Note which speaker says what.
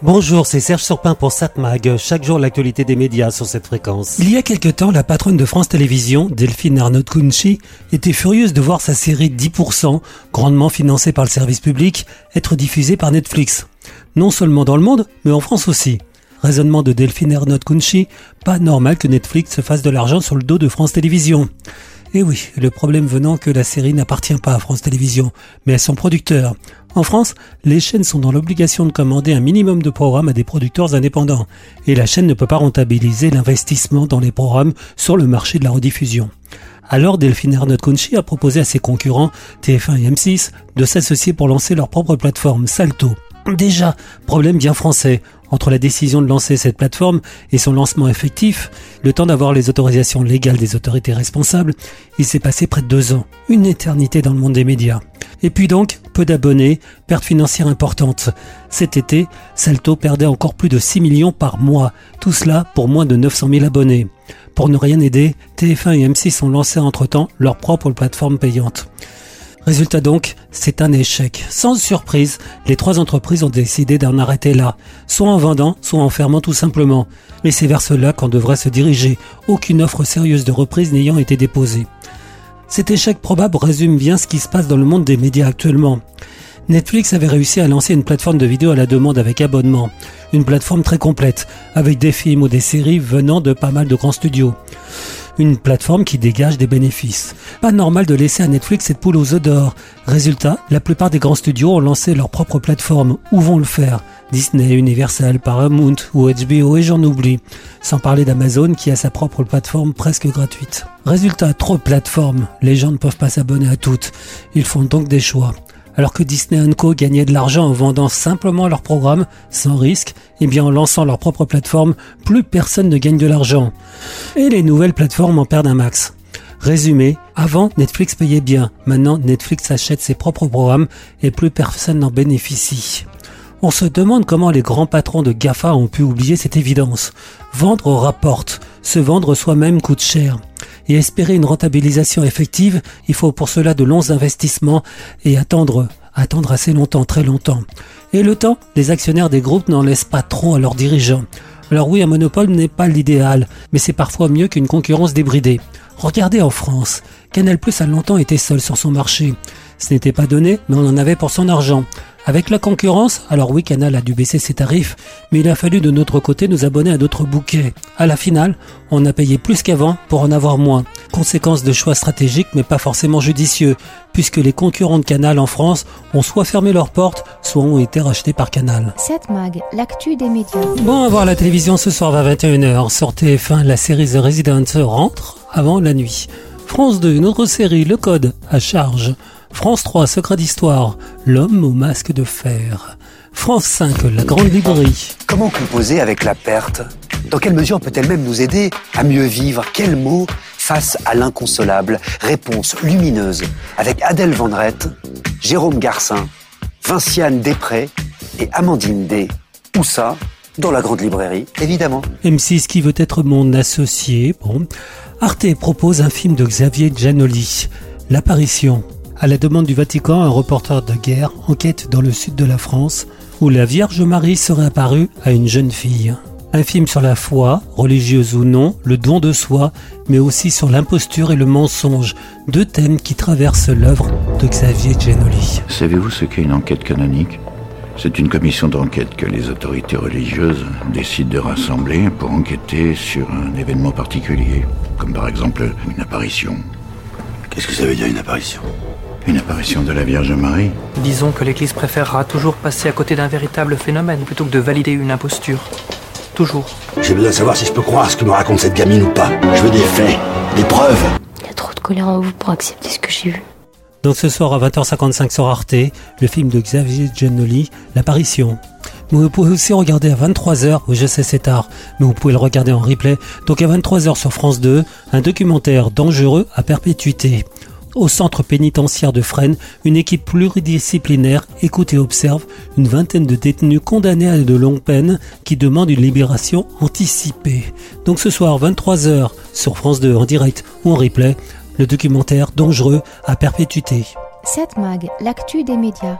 Speaker 1: Bonjour, c'est Serge Surpin pour SatMag. Chaque jour, l'actualité des médias sur cette fréquence.
Speaker 2: Il y a quelque temps, la patronne de France Télévisions, Delphine Arnaud Kunchi, était furieuse de voir sa série 10%, grandement financée par le service public, être diffusée par Netflix. Non seulement dans le monde, mais en France aussi. Raisonnement de Delphine Arnaud Kunchi, pas normal que Netflix se fasse de l'argent sur le dos de France Télévisions. Et oui, le problème venant que la série n'appartient pas à France Télévisions, mais à son producteur. En France, les chaînes sont dans l'obligation de commander un minimum de programmes à des producteurs indépendants, et la chaîne ne peut pas rentabiliser l'investissement dans les programmes sur le marché de la rediffusion. Alors Delphine Arnaud Conchi a proposé à ses concurrents, TF1 et M6, de s'associer pour lancer leur propre plateforme, Salto. Déjà, problème bien français. Entre la décision de lancer cette plateforme et son lancement effectif, le temps d'avoir les autorisations légales des autorités responsables, il s'est passé près de deux ans. Une éternité dans le monde des médias. Et puis donc, peu d'abonnés, perte financière importante. Cet été, Salto perdait encore plus de 6 millions par mois. Tout cela pour moins de 900 000 abonnés. Pour ne rien aider, TF1 et M6 ont lancé entre-temps leur propre plateforme payante. Résultat donc, c'est un échec. Sans surprise, les trois entreprises ont décidé d'en arrêter là, soit en vendant, soit en fermant tout simplement. Mais c'est vers cela qu'on devrait se diriger, aucune offre sérieuse de reprise n'ayant été déposée. Cet échec probable résume bien ce qui se passe dans le monde des médias actuellement. Netflix avait réussi à lancer une plateforme de vidéo à la demande avec abonnement. Une plateforme très complète, avec des films ou des séries venant de pas mal de grands studios une plateforme qui dégage des bénéfices. Pas normal de laisser à Netflix cette poule aux œufs d'or. Résultat, la plupart des grands studios ont lancé leur propre plateforme. Où vont le faire? Disney, Universal, Paramount ou HBO et j'en oublie. Sans parler d'Amazon qui a sa propre plateforme presque gratuite. Résultat, trop de plateformes. Les gens ne peuvent pas s'abonner à toutes. Ils font donc des choix alors que Disney Co gagnait de l'argent en vendant simplement leurs programmes sans risque, et eh bien en lançant leur propre plateforme, plus personne ne gagne de l'argent. Et les nouvelles plateformes en perdent un max. Résumé, avant Netflix payait bien, maintenant Netflix achète ses propres programmes et plus personne n'en bénéficie. On se demande comment les grands patrons de GAFA ont pu oublier cette évidence. Vendre rapporte, se vendre soi-même coûte cher et espérer une rentabilisation effective, il faut pour cela de longs investissements et attendre, attendre assez longtemps, très longtemps. Et le temps, les actionnaires des groupes n'en laissent pas trop à leurs dirigeants. Alors oui, un monopole n'est pas l'idéal, mais c'est parfois mieux qu'une concurrence débridée. Regardez en France, Canal Plus a longtemps été seul sur son marché. Ce n'était pas donné, mais on en avait pour son argent. Avec la concurrence, alors oui, Canal a dû baisser ses tarifs, mais il a fallu de notre côté nous abonner à d'autres bouquets. À la finale, on a payé plus qu'avant pour en avoir moins. Conséquence de choix stratégiques, mais pas forcément judicieux, puisque les concurrents de Canal en France ont soit fermé leurs portes, soit ont été rachetés par Canal.
Speaker 3: 7 Mag, l'actu des médias.
Speaker 2: Bon, à voir la télévision ce soir à 21h. Sortez fin la série The Resident rentre avant la nuit. France 2, une autre série, Le Code, à charge. France 3, Secret d'Histoire, L'homme au masque de fer. France 5, La Grande Librairie.
Speaker 4: Comment composer avec la perte? Dans quelle mesure peut-elle même nous aider à mieux vivre? Quels mots face à l'inconsolable? Réponse lumineuse avec Adèle Vendrette, Jérôme Garcin, Vinciane Després et Amandine D. Où ça? Dans la Grande Librairie, évidemment.
Speaker 2: M6 qui veut être mon associé. Bon. Arte propose un film de Xavier Giannoli, L'apparition. À la demande du Vatican, un reporter de guerre enquête dans le sud de la France où la Vierge Marie serait apparue à une jeune fille. Un film sur la foi, religieuse ou non, le don de soi, mais aussi sur l'imposture et le mensonge, deux thèmes qui traversent l'œuvre de Xavier Giannoli.
Speaker 5: Savez-vous ce qu'est une enquête canonique? C'est une commission d'enquête que les autorités religieuses décident de rassembler pour enquêter sur un événement particulier, comme par exemple une apparition.
Speaker 6: Qu'est-ce que ça veut dire une apparition?
Speaker 5: Une apparition de la Vierge Marie
Speaker 7: Disons que l'Église préférera toujours passer à côté d'un véritable phénomène plutôt que de valider une imposture. Toujours.
Speaker 6: J'ai besoin de savoir si je peux croire ce que me raconte cette gamine ou pas. Je veux des faits, des preuves.
Speaker 3: Il y a trop de colère en vous pour accepter ce que j'ai vu.
Speaker 2: Donc ce soir à 20h55 sur Arte, le film de Xavier Giannoli, L'apparition. Mais vous pouvez aussi regarder à 23h, oui je sais c'est tard, mais vous pouvez le regarder en replay. Donc à 23h sur France 2, un documentaire dangereux à perpétuité. Au centre pénitentiaire de Fresnes, une équipe pluridisciplinaire écoute et observe une vingtaine de détenus condamnés à de longues peines qui demandent une libération anticipée. Donc ce soir, 23h, sur France 2 en direct ou en replay, le documentaire dangereux à perpétuité.
Speaker 3: 7 Mag, l'actu des médias.